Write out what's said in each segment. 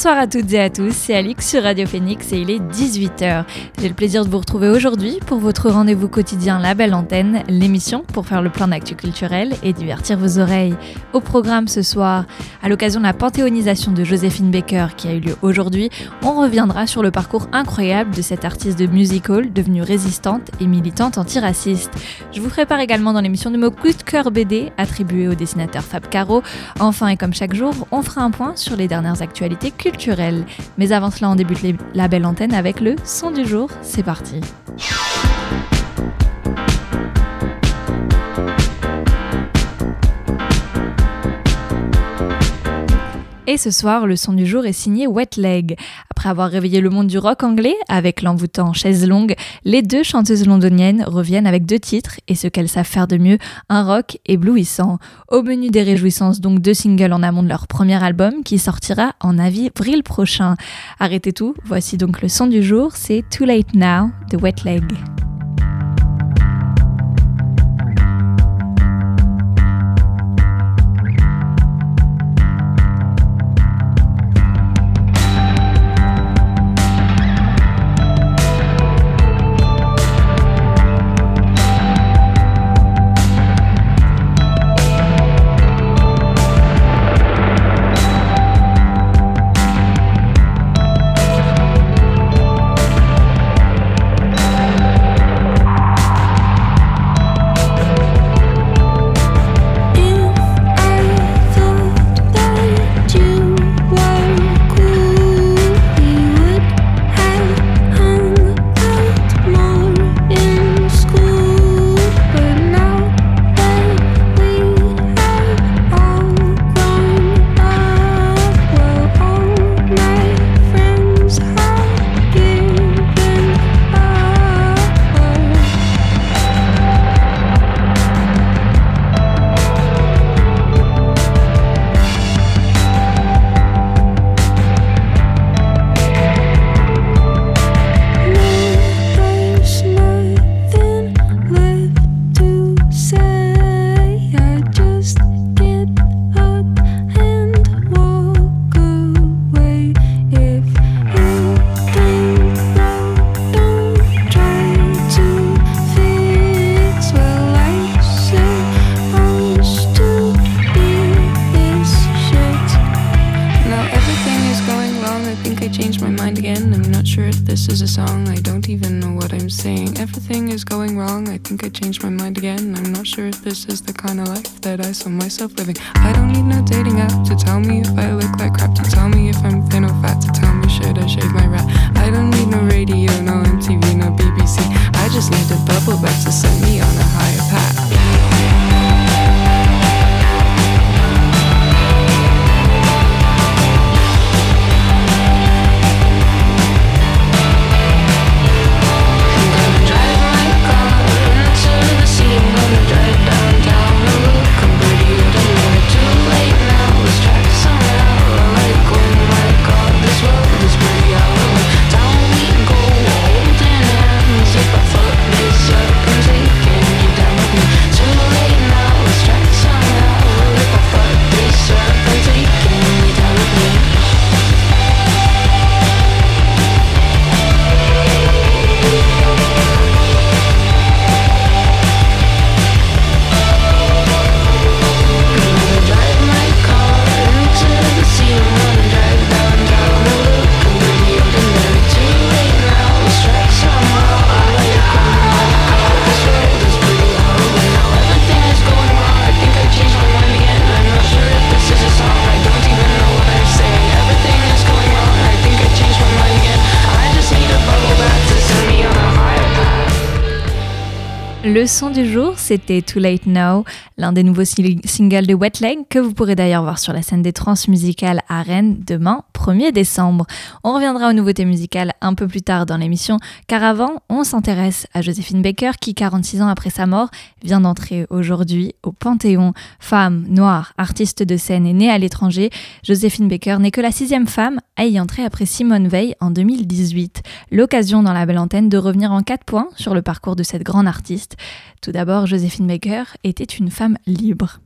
Bonsoir à toutes et à tous, c'est Alix sur Radio Phoenix et il est 18h. J'ai le plaisir de vous retrouver aujourd'hui pour votre rendez-vous quotidien La Belle Antenne, l'émission pour faire le plan d'actu culturel et divertir vos oreilles. Au programme ce soir, à l'occasion de la panthéonisation de Joséphine Baker qui a eu lieu aujourd'hui, on reviendra sur le parcours incroyable de cette artiste de musical devenue résistante et militante antiraciste. Je vous prépare également dans l'émission de mots coup de cœur BD attribué au dessinateur Fab Caro. Enfin et comme chaque jour, on fera un point sur les dernières actualités culturelles mais avant cela, on débute la belle antenne avec le son du jour. C'est parti. Et ce soir, le son du jour est signé Wet Leg. Après avoir réveillé le monde du rock anglais avec l'envoûtant Chaise Longue, les deux chanteuses londoniennes reviennent avec deux titres et ce qu'elles savent faire de mieux, un rock éblouissant. Au menu des réjouissances, donc deux singles en amont de leur premier album qui sortira en avril prochain. Arrêtez tout, voici donc le son du jour, c'est Too Late Now de Wet Leg. myself with c'était Too Late Now, l'un des nouveaux singles de Wet Leg que vous pourrez d'ailleurs voir sur la scène des trans musicales à Rennes demain 1er décembre. On reviendra aux nouveautés musicales un peu plus tard dans l'émission, car avant, on s'intéresse à Joséphine Baker qui, 46 ans après sa mort, vient d'entrer aujourd'hui au Panthéon. Femme, noire, artiste de scène et née à l'étranger, Joséphine Baker n'est que la sixième femme à y entrer après Simone Veil en 2018. L'occasion dans la belle antenne de revenir en quatre points sur le parcours de cette grande artiste tout d'abord, Joséphine Baker était une femme libre.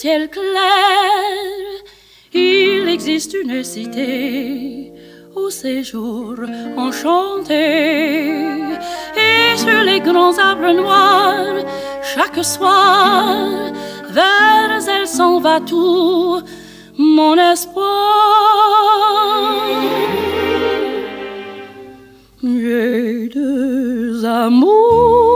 Ciel clair, il existe une cité au séjour enchanté. Et sur les grands arbres noirs, chaque soir, vers elle s'en va tout mon espoir. J'ai deux amours,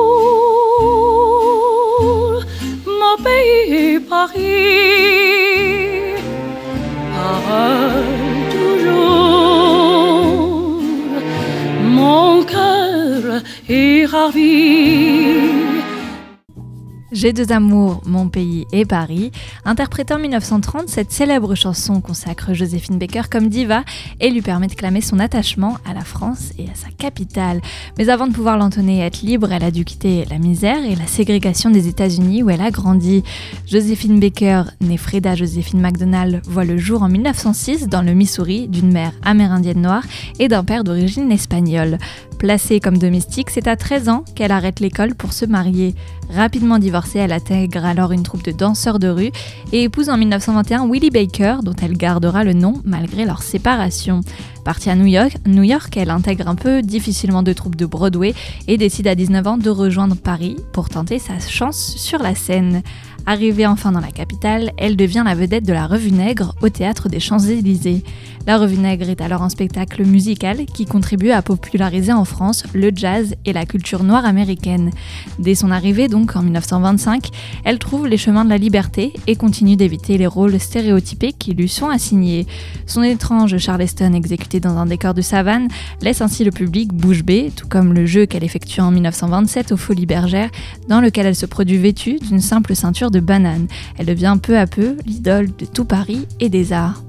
J'ai deux amours, mon pays et Paris. Interprétant en 1930, cette célèbre chanson consacre Joséphine Baker comme diva et lui permet de clamer son attachement à la France et à sa capitale. Mais avant de pouvoir l'entonner et être libre, elle a dû quitter la misère et la ségrégation des États-Unis où elle a grandi. Joséphine Baker, née Freda Joséphine McDonald, voit le jour en 1906 dans le Missouri d'une mère amérindienne noire et d'un père d'origine espagnole. Placée comme domestique, c'est à 13 ans qu'elle arrête l'école pour se marier. Rapidement divorcée, elle intègre alors une troupe de danseurs de rue et épouse en 1921 Willie Baker, dont elle gardera le nom malgré leur séparation. Partie à New York, New York, elle intègre un peu difficilement de troupes de Broadway et décide à 19 ans de rejoindre Paris pour tenter sa chance sur la scène. Arrivée enfin dans la capitale, elle devient la vedette de la Revue Nègre au théâtre des Champs-Élysées. La Revue Nègre est alors un spectacle musical qui contribue à populariser en France le jazz et la culture noire américaine. Dès son arrivée, donc en 1925, elle trouve les chemins de la liberté et continue d'éviter les rôles stéréotypés qui lui sont assignés. Son étrange Charleston exécuté dans un décor de savane laisse ainsi le public bouche bée, tout comme le jeu qu'elle effectue en 1927 aux Folies Bergères, dans lequel elle se produit vêtue d'une simple ceinture de banane. Elle devient peu à peu l'idole de tout Paris et des arts.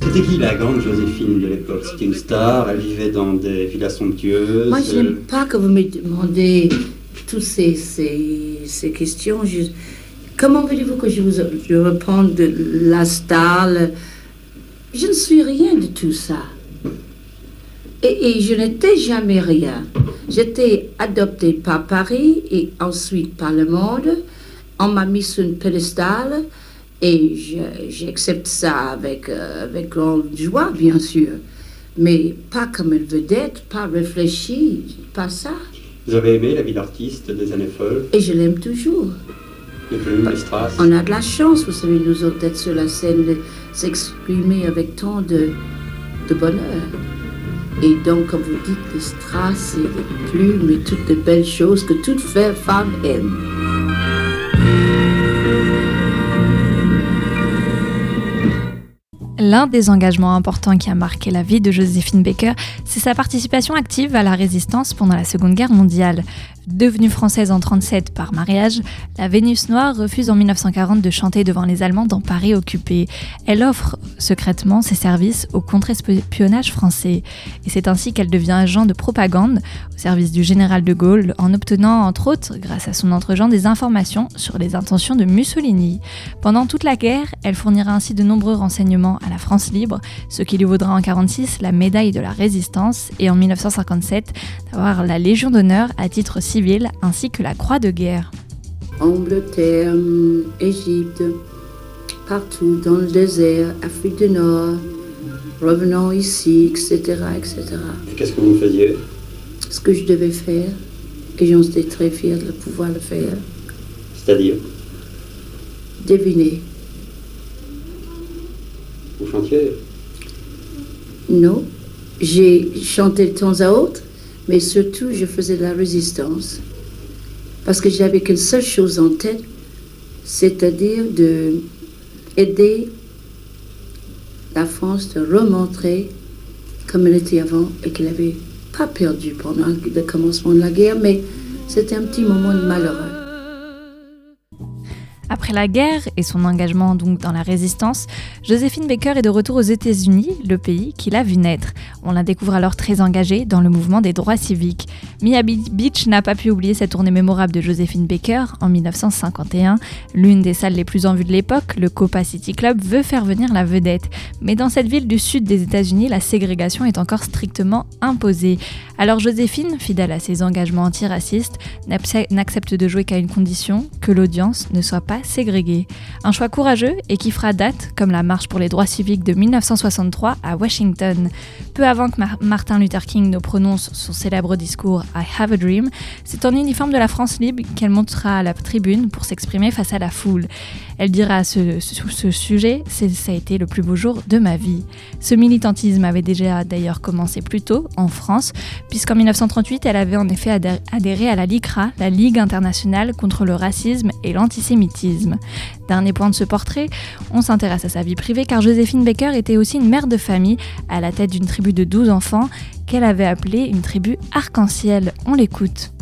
C'était qui la grande Joséphine de l'époque? C'était une star, elle vivait dans des villas somptueuses. Moi, je n'aime pas que vous me demandez toutes ces, ces, ces questions. comment voulez-vous que je vous je réponde de la star? Je ne suis rien de tout ça. Et, et je n'étais jamais rien. J'étais adoptée par Paris et ensuite par le monde. On m'a mis sur une pédestal. Et j'accepte ça avec, euh, avec grande joie, bien sûr. Mais pas comme une vedette, pas réfléchi, pas ça. Vous avez aimé la vie d'artiste des années folles Et je l'aime toujours. Les plumes, les strass On a de la chance, vous savez, nous autres, d'être sur la scène, de s'exprimer avec tant de, de bonheur. Et donc, comme vous dites, les strass et les plumes et toutes les belles choses que toute femme aime. L'un des engagements importants qui a marqué la vie de Joséphine Baker, c'est sa participation active à la résistance pendant la Seconde Guerre mondiale. Devenue française en 37 par mariage, la Vénus Noire refuse en 1940 de chanter devant les Allemands dans Paris occupé. Elle offre secrètement ses services au contre-espionnage français. Et c'est ainsi qu'elle devient agent de propagande au service du général de Gaulle, en obtenant entre autres, grâce à son entre-gens, des informations sur les intentions de Mussolini. Pendant toute la guerre, elle fournira ainsi de nombreux renseignements à la France libre, ce qui lui vaudra en 1946 la médaille de la résistance et en 1957 d'avoir la Légion d'honneur à titre civil ainsi que la croix de guerre. Angleterre, Égypte, partout dans le désert, Afrique du Nord, revenant ici, etc. etc. Qu'est-ce que vous faisiez? Ce que je devais faire, et j'en étais très fière de pouvoir le faire. C'est-à-dire? Deviner. Vous chantiez? Non, j'ai chanté de temps à autre, mais surtout je faisais de la résistance. Parce que j'avais qu'une seule chose en tête, c'est-à-dire de aider la France de remontrer comme elle était avant et qu'elle n'avait pas perdu pendant le commencement de la guerre, mais c'était un petit moment de malheureux. Après la guerre et son engagement donc dans la résistance, Joséphine Baker est de retour aux États-Unis, le pays qui l'a vu naître. On la découvre alors très engagée dans le mouvement des droits civiques. Miami Beach n'a pas pu oublier cette tournée mémorable de Joséphine Baker en 1951. L'une des salles les plus en vue de l'époque, le Copa City Club, veut faire venir la vedette. Mais dans cette ville du sud des États-Unis, la ségrégation est encore strictement imposée. Alors Joséphine, fidèle à ses engagements antiracistes, n'accepte de jouer qu'à une condition, que l'audience ne soit pas ségrégés. Un choix courageux et qui fera date, comme la marche pour les droits civiques de 1963 à Washington. Peu avant que Martin Luther King ne prononce son célèbre discours I Have a Dream, c'est en uniforme de la France libre qu'elle montera à la tribune pour s'exprimer face à la foule. Elle dira à ce, ce, sujet Ça a été le plus beau jour de ma vie. Ce militantisme avait déjà d'ailleurs commencé plus tôt en France, puisqu'en 1938, elle avait en effet adhéré à la LICRA, la Ligue internationale contre le racisme et l'antisémitisme. Dernier point de ce portrait, on s'intéresse à sa vie privée car Joséphine Baker était aussi une mère de famille à la tête d'une tribu de 12 enfants qu'elle avait appelée une tribu arc-en-ciel. On l'écoute.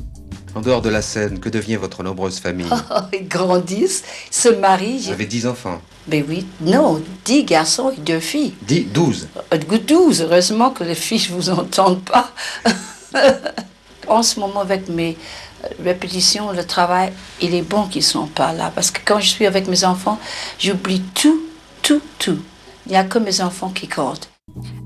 En dehors de la scène, que devient votre nombreuse famille oh, Ils grandissent, se marient. Vous avez dix enfants Ben oui, non, dix garçons et deux filles. Dix, douze euh, Douze, heureusement que les filles ne vous entendent pas. en ce moment, avec mes euh, répétitions, le travail, il est bon qu'ils ne sont pas là. Parce que quand je suis avec mes enfants, j'oublie tout, tout, tout. Il n'y a que mes enfants qui comptent.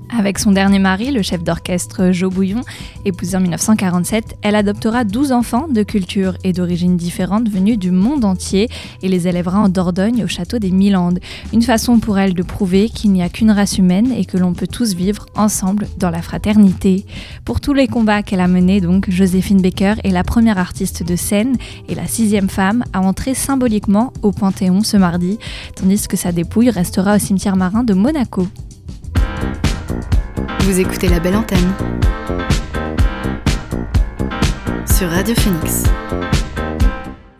Avec son dernier mari, le chef d'orchestre Joe Bouillon, épousé en 1947, elle adoptera 12 enfants de cultures et d'origines différentes venus du monde entier et les élèvera en Dordogne au château des Milandes. Une façon pour elle de prouver qu'il n'y a qu'une race humaine et que l'on peut tous vivre ensemble dans la fraternité. Pour tous les combats qu'elle a menés, donc, Joséphine Baker est la première artiste de scène et la sixième femme à entrer symboliquement au Panthéon ce mardi, tandis que sa dépouille restera au cimetière marin de Monaco. Vous écoutez la belle antenne sur Radio Phoenix.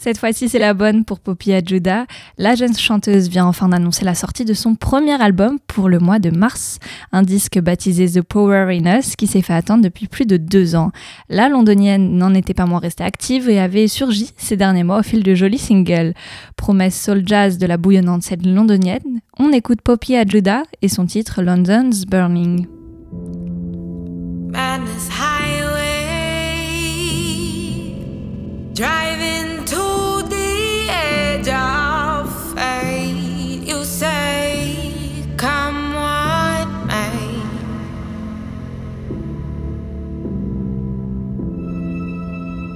Cette fois-ci, c'est la bonne pour Poppy Adjuda. La jeune chanteuse vient enfin d'annoncer la sortie de son premier album pour le mois de mars, un disque baptisé The Power in Us qui s'est fait attendre depuis plus de deux ans. La londonienne n'en était pas moins restée active et avait surgi ces derniers mois au fil de jolis singles. Promesse soul jazz de la bouillonnante scène londonienne, on écoute Poppy Adjuda et son titre London's Burning.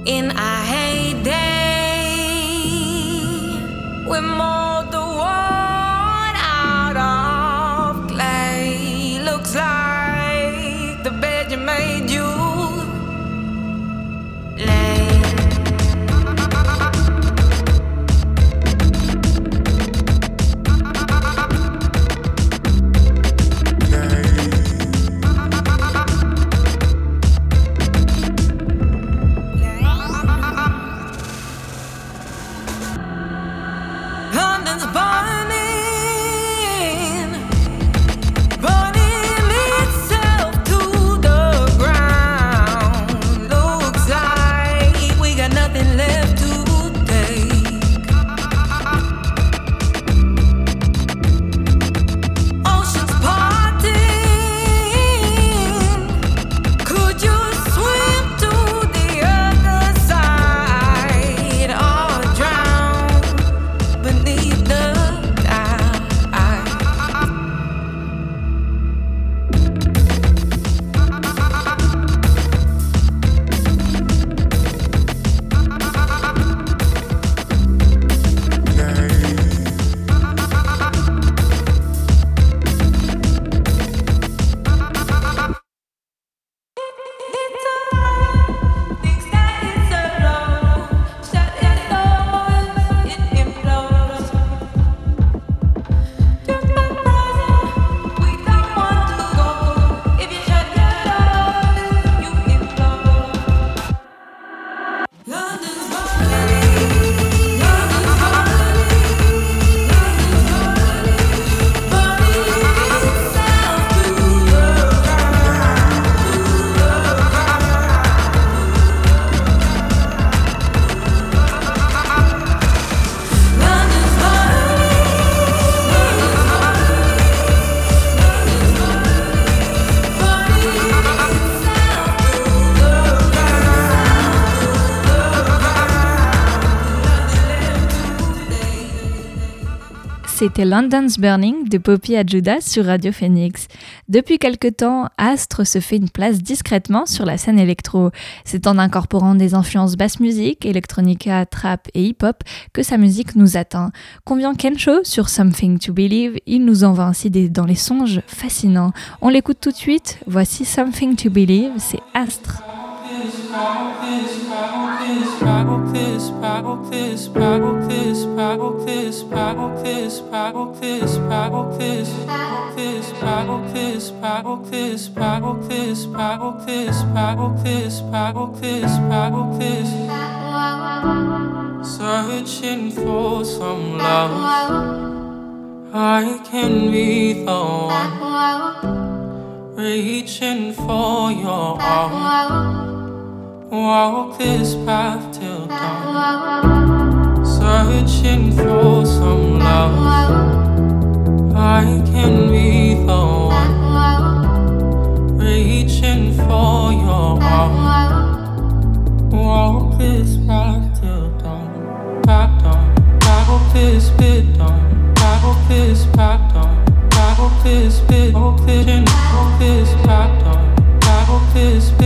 In a London's Burning de Poppy Adjuda sur Radio Phoenix. Depuis quelque temps, Astre se fait une place discrètement sur la scène électro. C'est en incorporant des influences basse musique, electronica, trap et hip-hop que sa musique nous atteint. Convient Kensho sur Something to Believe, il nous envoie ainsi dans les songes fascinants. On l'écoute tout de suite, voici Something to Believe, c'est Astre. this paddle this paddle this paddle this paddle this paddle this paddle this this paddle this paddle this paddle this paddle this paddle this paddle this paddle this searching for some love I can be the one reaching for your arm Walk this path till dawn, searching for some love. I can be the one reaching for your arm. Walk this path till dawn, back dawn, battle this bit dawn, battle this back dawn, battle this bit, oh, this, back dawn, battle this bit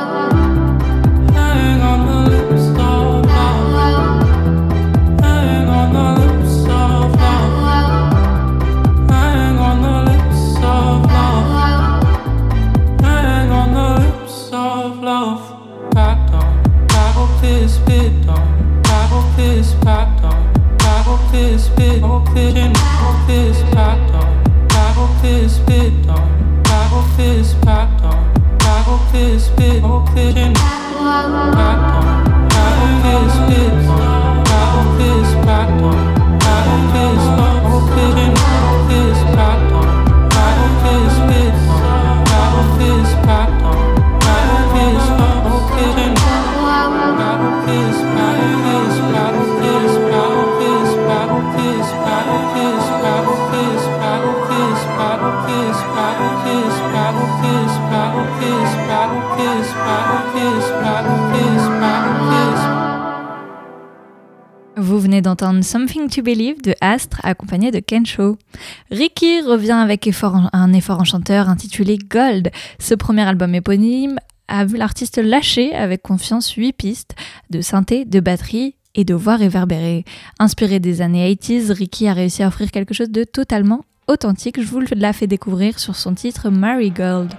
this on hope this, hope this, hope on. Hope hope this, hope hope this, hope this, this, this, d'entendre Something to Believe de Astre accompagné de Kensho. Ricky revient avec un effort enchanteur intitulé Gold. Ce premier album éponyme a vu l'artiste lâcher avec confiance 8 pistes de synthé, de batterie et de voix réverbérées. Inspiré des années 80s, Ricky a réussi à offrir quelque chose de totalement authentique. Je vous la fais découvrir sur son titre Marigold.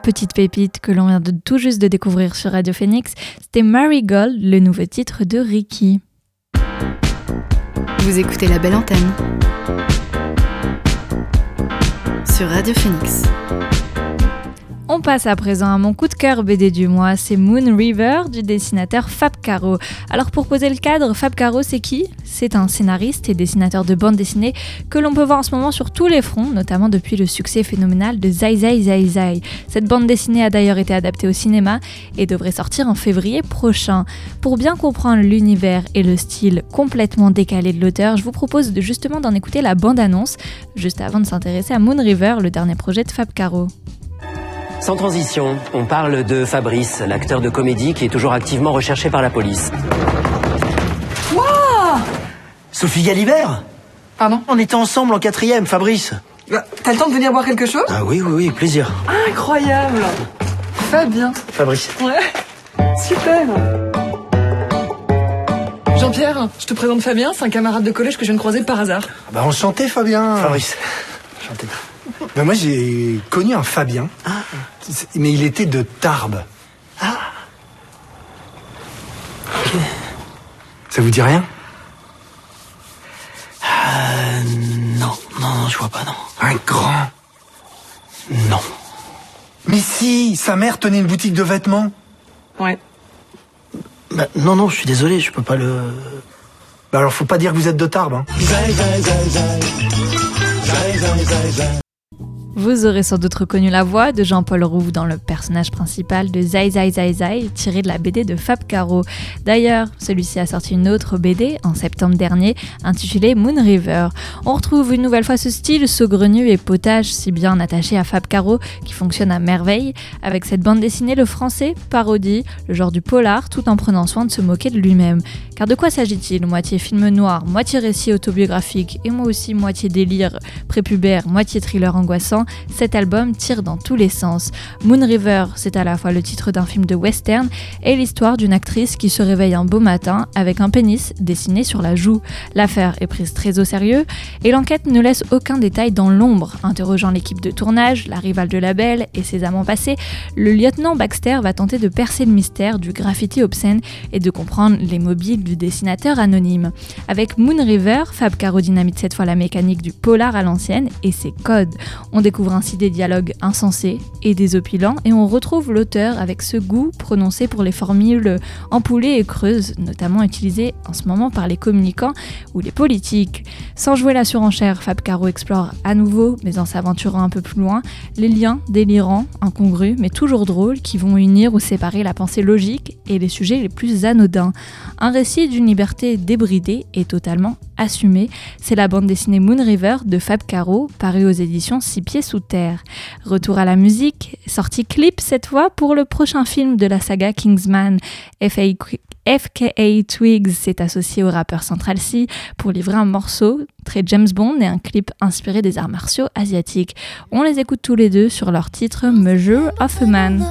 Petite pépite que l'on vient tout juste de découvrir sur Radio Phoenix, c'était Marigold, le nouveau titre de Ricky. Vous écoutez la belle antenne sur Radio Phoenix. On passe à présent à mon coup de cœur BD du mois, c'est Moon River du dessinateur Fab Caro. Alors pour poser le cadre, Fab Caro c'est qui? C'est un scénariste et dessinateur de bande dessinée que l'on peut voir en ce moment sur tous les fronts, notamment depuis le succès phénoménal de Zai Zai Zai Zai. Cette bande dessinée a d'ailleurs été adaptée au cinéma et devrait sortir en février prochain. Pour bien comprendre l'univers et le style complètement décalé de l'auteur, je vous propose justement d'en écouter la bande-annonce, juste avant de s'intéresser à Moon River, le dernier projet de Fab Caro. Sans transition, on parle de Fabrice, l'acteur de comédie qui est toujours activement recherché par la police. Sophie Galibert? Pardon? On était ensemble en quatrième, Fabrice. Bah, T'as le temps de venir boire quelque chose? Ah oui, oui, oui, plaisir. Incroyable Fabien Fabrice. Ouais Super Jean-Pierre, je te présente Fabien, c'est un camarade de collège que je viens de croiser par hasard. Bah enchanté Fabien. Fabrice. Enchanté. Bah, moi j'ai connu un Fabien. Mais il était de Tarbes. Ça vous dit rien? Euh, non, non, non, je vois pas, non. Un grand? Non. Mais si, sa mère tenait une boutique de vêtements. Ouais. Bah, non, non, je suis désolé, je peux pas le... Bah alors faut pas dire que vous êtes de Tarbes. Hein. Vous aurez sans doute reconnu la voix de Jean-Paul Rouve dans le personnage principal de Zai Zai Zai Zai, tiré de la BD de Fab Caro. D'ailleurs, celui-ci a sorti une autre BD en septembre dernier, intitulée Moon River. On retrouve une nouvelle fois ce style saugrenu et potage si bien attaché à Fab Caro, qui fonctionne à merveille. Avec cette bande dessinée, le français parodie le genre du polar tout en prenant soin de se moquer de lui-même. Car de quoi s'agit-il? Moitié film noir, moitié récit autobiographique et moi aussi moitié délire prépubère, moitié thriller angoissant, cet album tire dans tous les sens. Moon River, c'est à la fois le titre d'un film de western et l'histoire d'une actrice qui se réveille un beau matin avec un pénis dessiné sur la joue. L'affaire est prise très au sérieux et l'enquête ne laisse aucun détail dans l'ombre. Interrogeant l'équipe de tournage, la rivale de label et ses amants passés, le lieutenant Baxter va tenter de percer le mystère du graffiti obscène et de comprendre les mobiles du dessinateur anonyme. Avec Moon River, Fab Caro dynamite cette fois la mécanique du polar à l'ancienne et ses codes. Découvre ainsi des dialogues insensés et désopilants et on retrouve l'auteur avec ce goût prononcé pour les formules empoulées et creuses, notamment utilisées en ce moment par les communicants ou les politiques. Sans jouer la surenchère, Fab Caro explore à nouveau, mais en s'aventurant un peu plus loin, les liens délirants, incongrus, mais toujours drôles qui vont unir ou séparer la pensée logique et les sujets les plus anodins. Un récit d'une liberté débridée et totalement assumée, c'est la bande dessinée Moon River de Fab Caro, parue aux éditions Six Pieds Sous Terre. Retour à la musique, sortie clip cette fois pour le prochain film de la saga Kingsman. FKA Twigs s'est associé au rappeur Central C pour livrer un morceau très James Bond et un clip inspiré des arts martiaux asiatiques. On les écoute tous les deux sur leur titre Measure of a Man.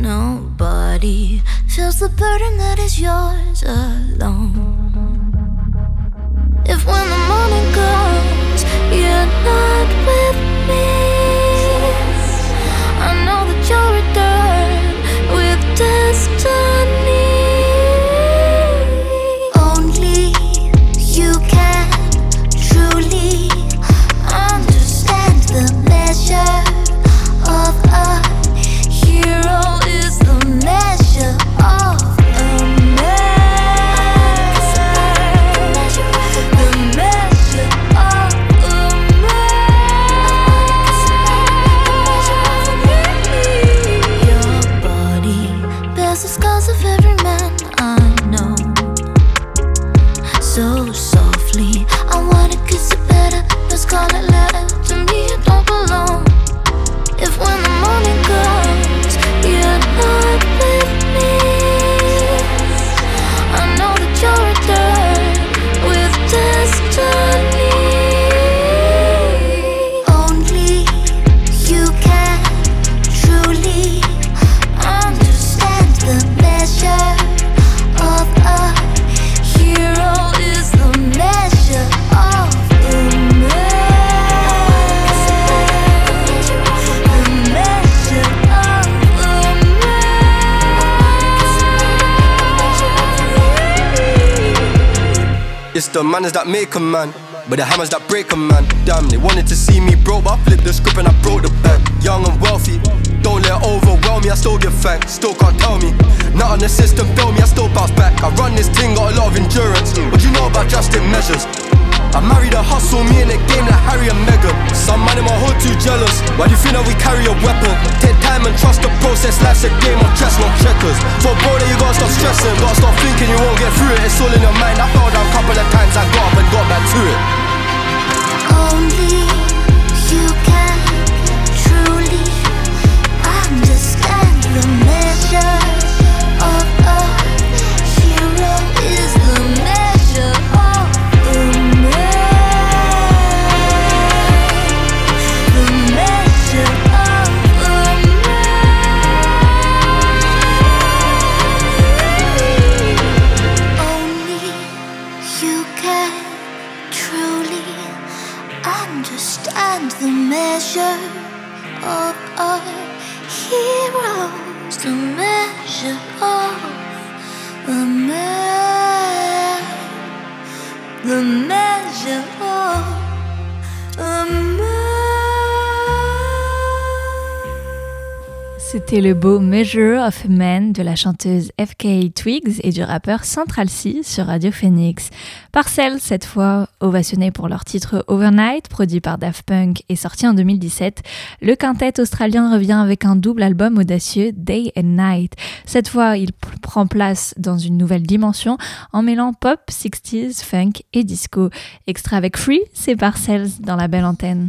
Nobody feels the burden that is yours alone. If when the morning comes, you're not with me, manners that make a man. But the hammers that break a man, damn, they wanted to see me broke, but I flipped the script and I broke the bank. Young and wealthy, don't let overwhelm me, I still give thanks, still can't tell me. Not on the system, fail me, I still bounce back. I run this thing, got a lot of endurance. What you know about drastic measures? I married a hustle, me in the game like Harry and Meghan. Some man in my hood too jealous. Why do you think that we carry a weapon? Take time and trust the process. Life's a game of chess, not checkers. For bro, you gotta stop stressing. Gotta stop thinking you won't get through it. It's all in your mind. I fell down a couple of times. I got up and got back to it. Only you can truly understand the measure Le beau Measure of a Man de la chanteuse FK Twigs et du rappeur Central C sur Radio Phoenix. Parcels, cette fois, ovationné pour leur titre Overnight, produit par Daft Punk et sorti en 2017, le quintet australien revient avec un double album audacieux Day and Night. Cette fois, il prend place dans une nouvelle dimension en mêlant pop, 60s, funk et disco. Extrait avec Free, c'est Parcels dans la belle antenne.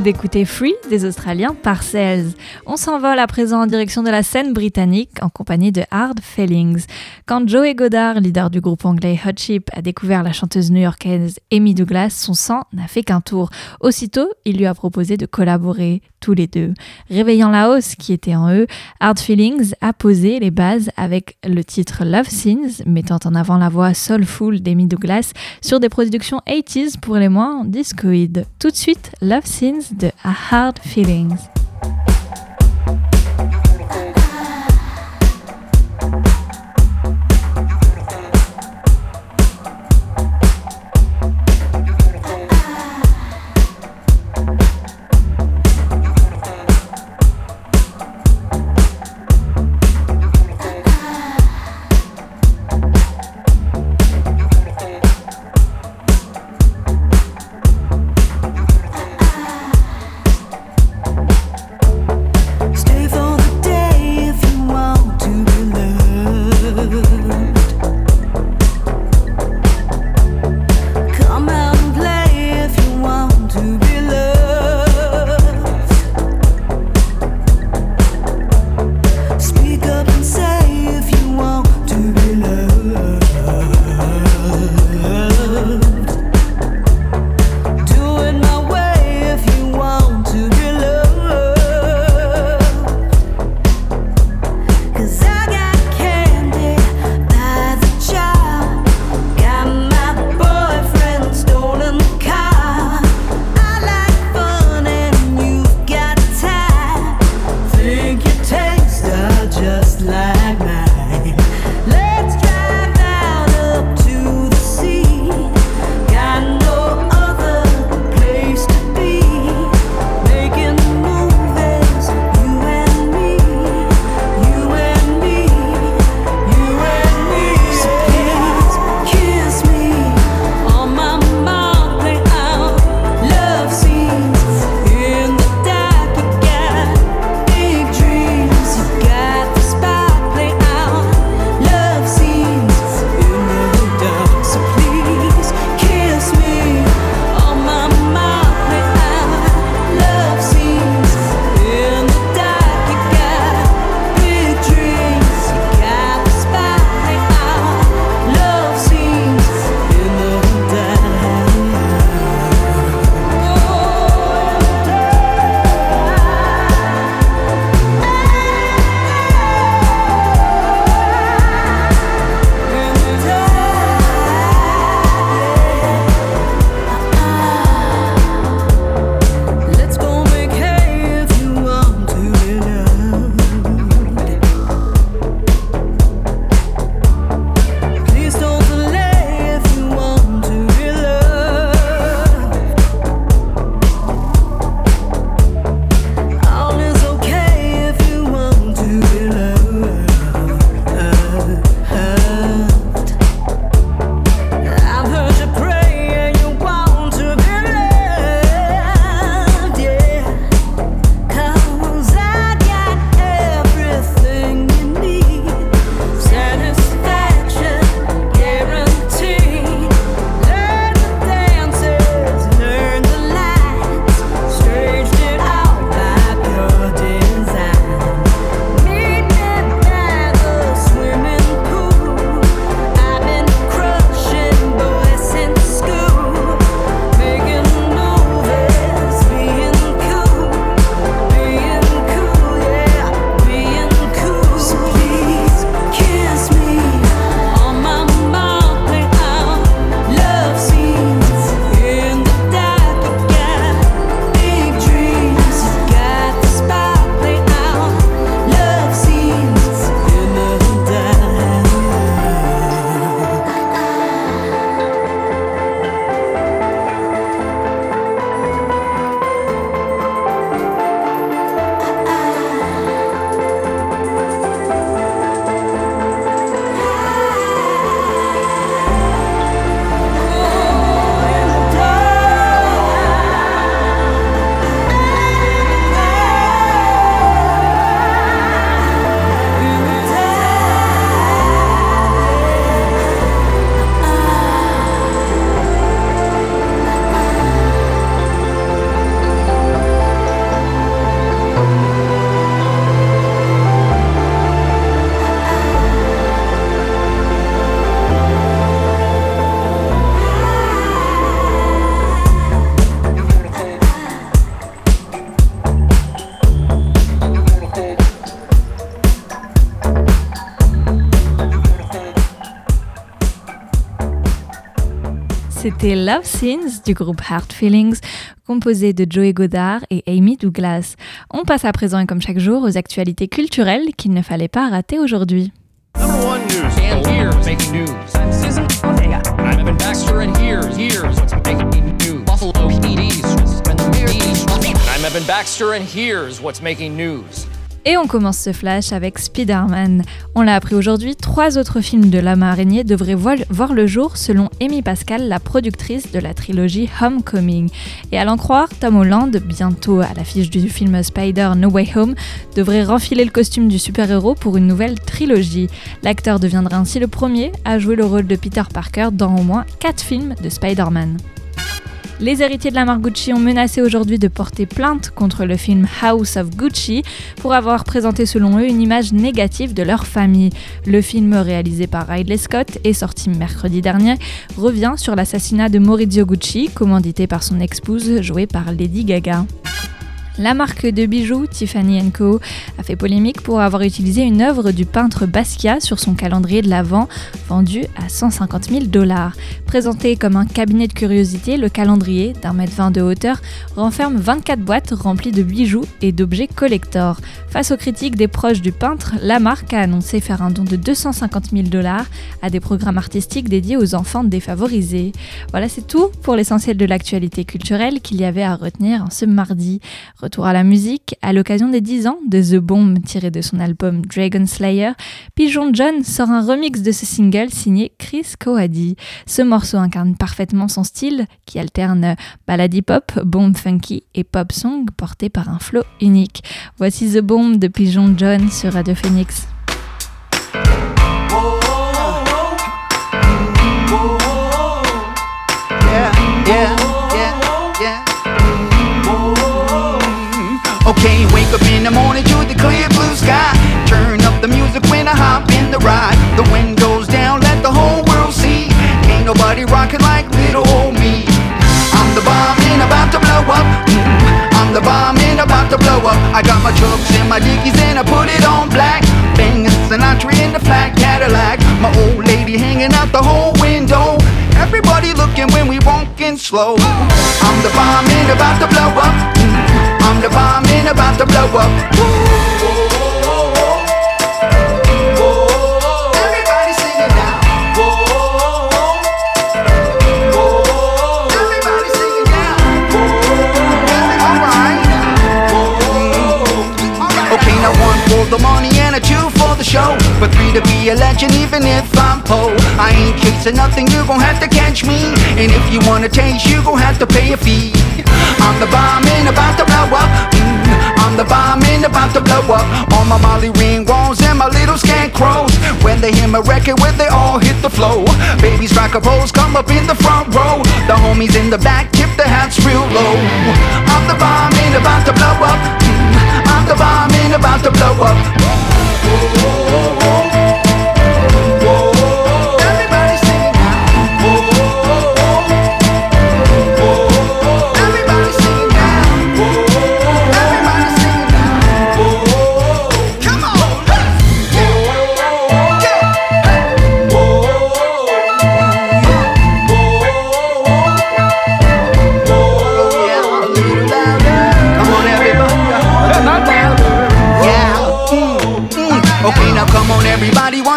D'écouter Free des Australiens Parcells. On s'envole à présent en direction de la scène britannique de Hard Feelings. Quand Joey Goddard, leader du groupe anglais Hot Chip, a découvert la chanteuse new-yorkaise Amy Douglas, son sang n'a fait qu'un tour. Aussitôt, il lui a proposé de collaborer tous les deux. Réveillant la hausse qui était en eux, Hard Feelings a posé les bases avec le titre Love Scenes, mettant en avant la voix soulful d'Amy Douglas sur des productions 80s pour les moins discoïdes. Tout de suite, Love Scenes de Hard Feelings. C'était Love Scenes du groupe Heart Feelings, composé de Joey Godard et Amy Douglas. On passe à présent et comme chaque jour aux actualités culturelles qu'il ne fallait pas rater aujourd'hui. Number one news. And here's making news. I'm Susan Ortega. I'm Evan Baxter, and here's here's what's making news? Et on commence ce flash avec Spider-Man. On l'a appris aujourd'hui, trois autres films de l'homme araignée devraient vo- voir le jour selon Amy Pascal, la productrice de la trilogie Homecoming. Et à l'en croire, Tom Holland, bientôt à l'affiche du film Spider No Way Home, devrait renfiler le costume du super-héros pour une nouvelle trilogie. L'acteur deviendra ainsi le premier à jouer le rôle de Peter Parker dans au moins quatre films de Spider-Man. Les héritiers de la marque Gucci ont menacé aujourd'hui de porter plainte contre le film House of Gucci pour avoir présenté selon eux une image négative de leur famille. Le film réalisé par Ridley Scott et sorti mercredi dernier revient sur l'assassinat de Maurizio Gucci, commandité par son épouse jouée par Lady Gaga. La marque de bijoux Tiffany Co a fait polémique pour avoir utilisé une œuvre du peintre Basquiat sur son calendrier de l'Avent, vendu à 150 000 dollars. Présenté comme un cabinet de curiosité, le calendrier, d'un mètre vingt de hauteur, renferme 24 boîtes remplies de bijoux et d'objets collector. Face aux critiques des proches du peintre, la marque a annoncé faire un don de 250 000 dollars à des programmes artistiques dédiés aux enfants défavorisés. Voilà, c'est tout pour l'essentiel de l'actualité culturelle qu'il y avait à retenir en ce mardi. Retour à la musique, à l'occasion des 10 ans de The Bomb tiré de son album Dragon Slayer, Pigeon John sort un remix de ce single signé Chris Coady. Ce morceau incarne parfaitement son style qui alterne ballady pop, bomb funky et pop song porté par un flow unique. Voici The Bomb de Pigeon John sur Radio Phoenix. Yeah, yeah, yeah. Okay, wake up in the morning to the clear blue sky. Turn up the music when I hop in the ride. The wind goes down, let the whole world see. Ain't nobody rocking like little old me. I'm the bomb and about to blow up. Mm, I'm the bomb and about to blow up. I got my chucks and my dickies and I put it on black. Banging Sinatra in the flat Cadillac. My old lady hanging out the whole window. Everybody looking when we walking slow. I'm the bomb and about to blow up. I'm the bomb and about to blow up. But three to be a legend, even if I'm Poe. I ain't chasing nothing, you gon' have to catch me. And if you wanna taste, you gon' have to pay a fee. I'm the bomb and about to blow up. Mm, I'm the bomb and about to blow up. On my Molly ring walls and my little scan crows. When they hear my record, when they all hit the flow. Babies rock a pose, come up in the front row. The homies in the back, tip the hats real low. I'm the bomb and about to blow up. Mm, I'm the bomb and about to blow up. Everybody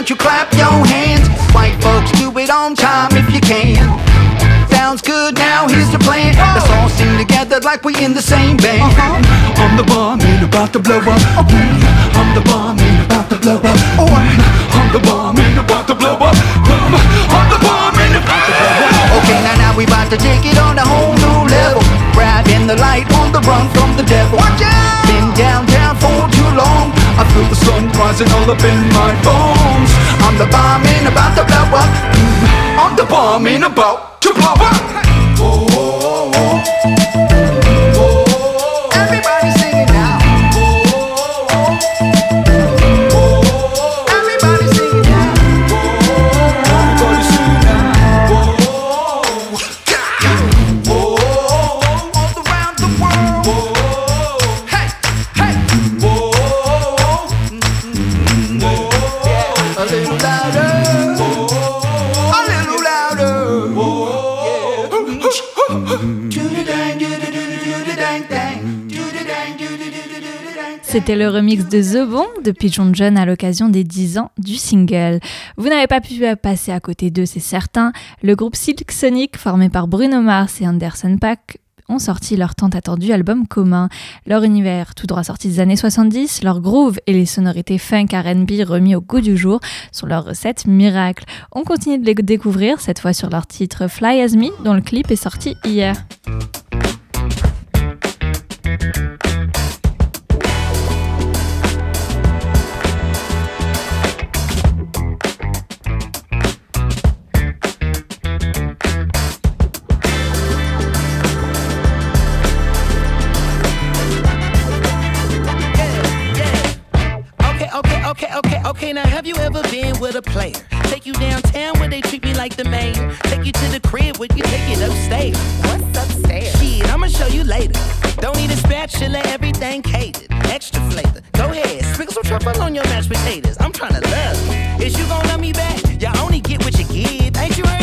Won't you clap your hands? White folks, do it on time if you can. Sounds good. Now here's the plan. Let's all sing together like we in the same band. I'm the bomb and about to blow up. Mm, I'm the bomb and about to blow up. Oh, I'm the bomb and about to blow up. I'm the bomb and about to blow up. Okay, now now we about to take it on new level. Grabbing the light on the run from the devil. Watch out! Been downtown for too long. I feel the sun rising all up in my bones. I'm the bomb and about to blow up. Mm, I'm the bomb and about to blow up. Oh, oh, oh, oh. C'était le remix de The Bon de Pigeon John à l'occasion des 10 ans du single. Vous n'avez pas pu passer à côté d'eux, c'est certain. Le groupe Silk Sonic, formé par Bruno Mars et Anderson Paak, ont sorti leur tant attendu album commun. Leur univers, tout droit sorti des années 70, leur groove et les sonorités funk RB remis au goût du jour sont leur recette miracle. On continue de les découvrir, cette fois sur leur titre Fly As Me, dont le clip est sorti hier. Okay. Now, have you ever been with a player? Take you downtown where they treat me like the mayor. Take you to the crib where you take it upstairs. What's upstairs? Shit, I'ma show you later. Don't need a spatula, everything catered. Extra flavor. Go ahead, sprinkle some truffle on your mashed potatoes. I'm tryna love. You. Is you gon' love me back? You only get what you give. Ain't you heard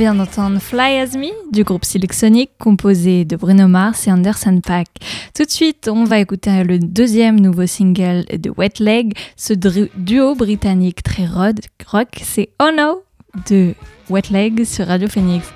vient d'entendre Fly As Me du groupe Silk Sonic composé de Bruno Mars et Anderson Paak. Tout de suite, on va écouter le deuxième nouveau single de Wet Leg. Ce duo britannique très rock, c'est Oh No de Wet Leg sur Radio Phoenix.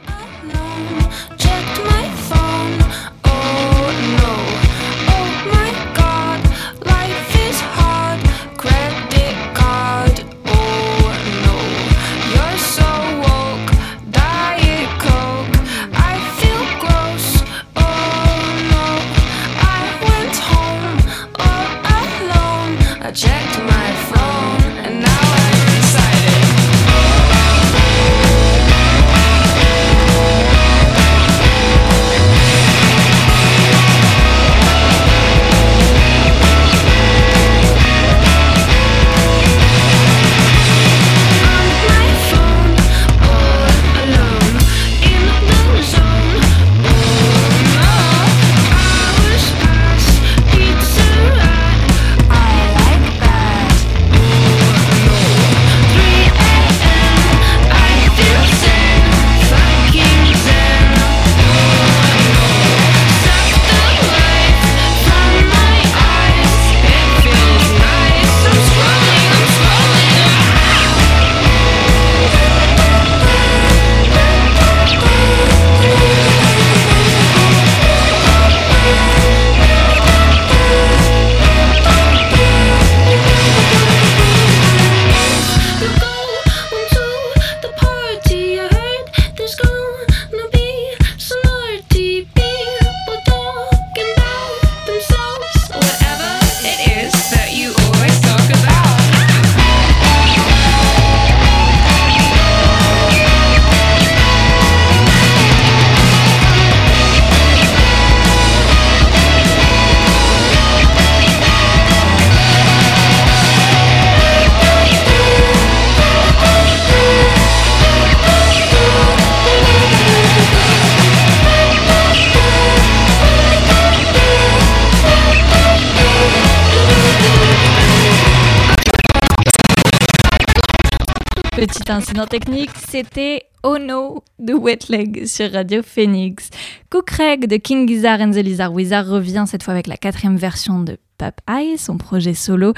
Petit incident technique, c'était Oh No de Wet Leg sur Radio Phoenix. Cook Craig de King Gizzard and the Lizard Wizard revient cette fois avec la quatrième version de Pop Eye, son projet solo.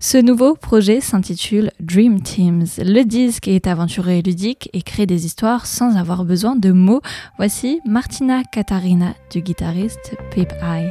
Ce nouveau projet s'intitule Dream Teams. Le disque est aventureux et ludique et crée des histoires sans avoir besoin de mots. Voici Martina Katarina du guitariste Pip Eye.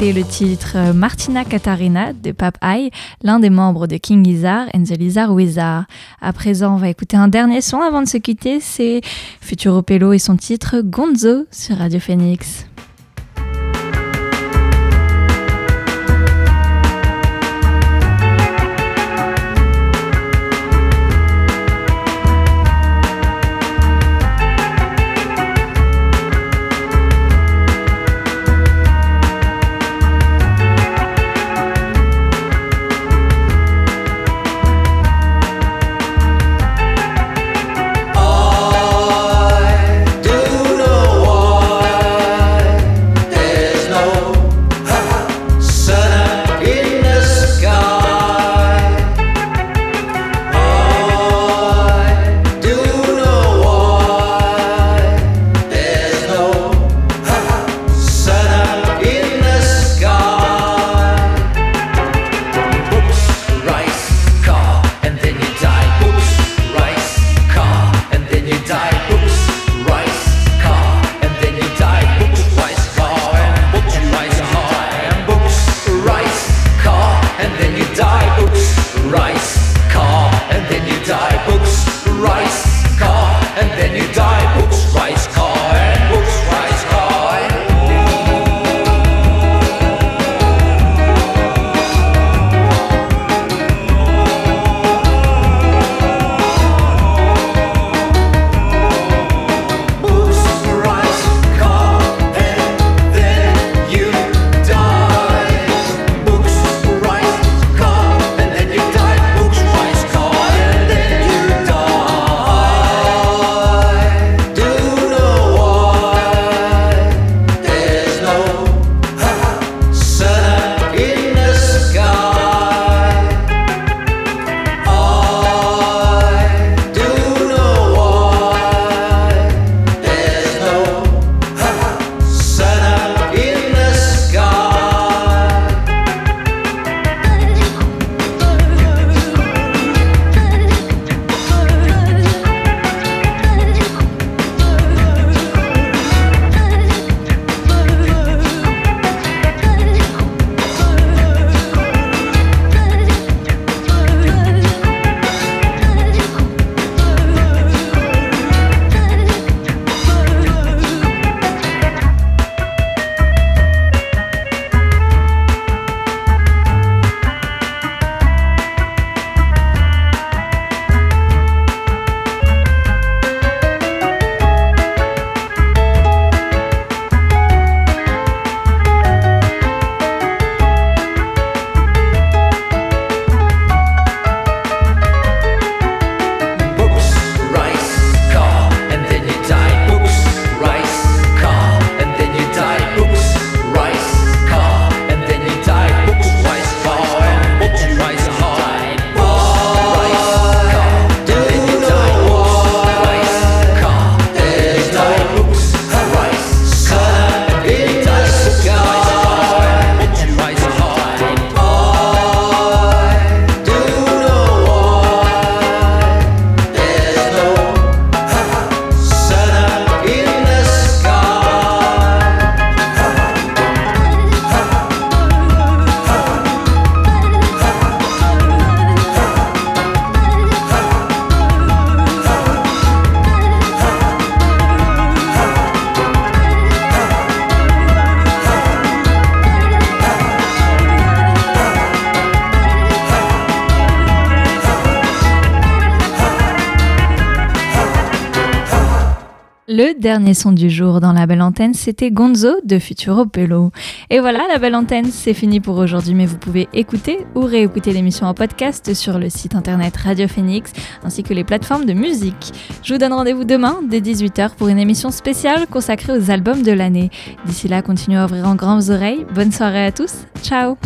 Le titre euh, Martina Katarina de Pape Eye, l'un des membres de King Gizzard and the Lizard Wizard. À présent, on va écouter un dernier son avant de se quitter, c'est Futuro Pelo et son titre Gonzo sur Radio Phoenix. Son du jour dans la belle antenne, c'était Gonzo de Futuro Pelo. Et voilà, la belle antenne, c'est fini pour aujourd'hui, mais vous pouvez écouter ou réécouter l'émission en podcast sur le site internet Radio Phoenix ainsi que les plateformes de musique. Je vous donne rendez-vous demain dès 18h pour une émission spéciale consacrée aux albums de l'année. D'ici là, continuez à ouvrir en grandes oreilles. Bonne soirée à tous. Ciao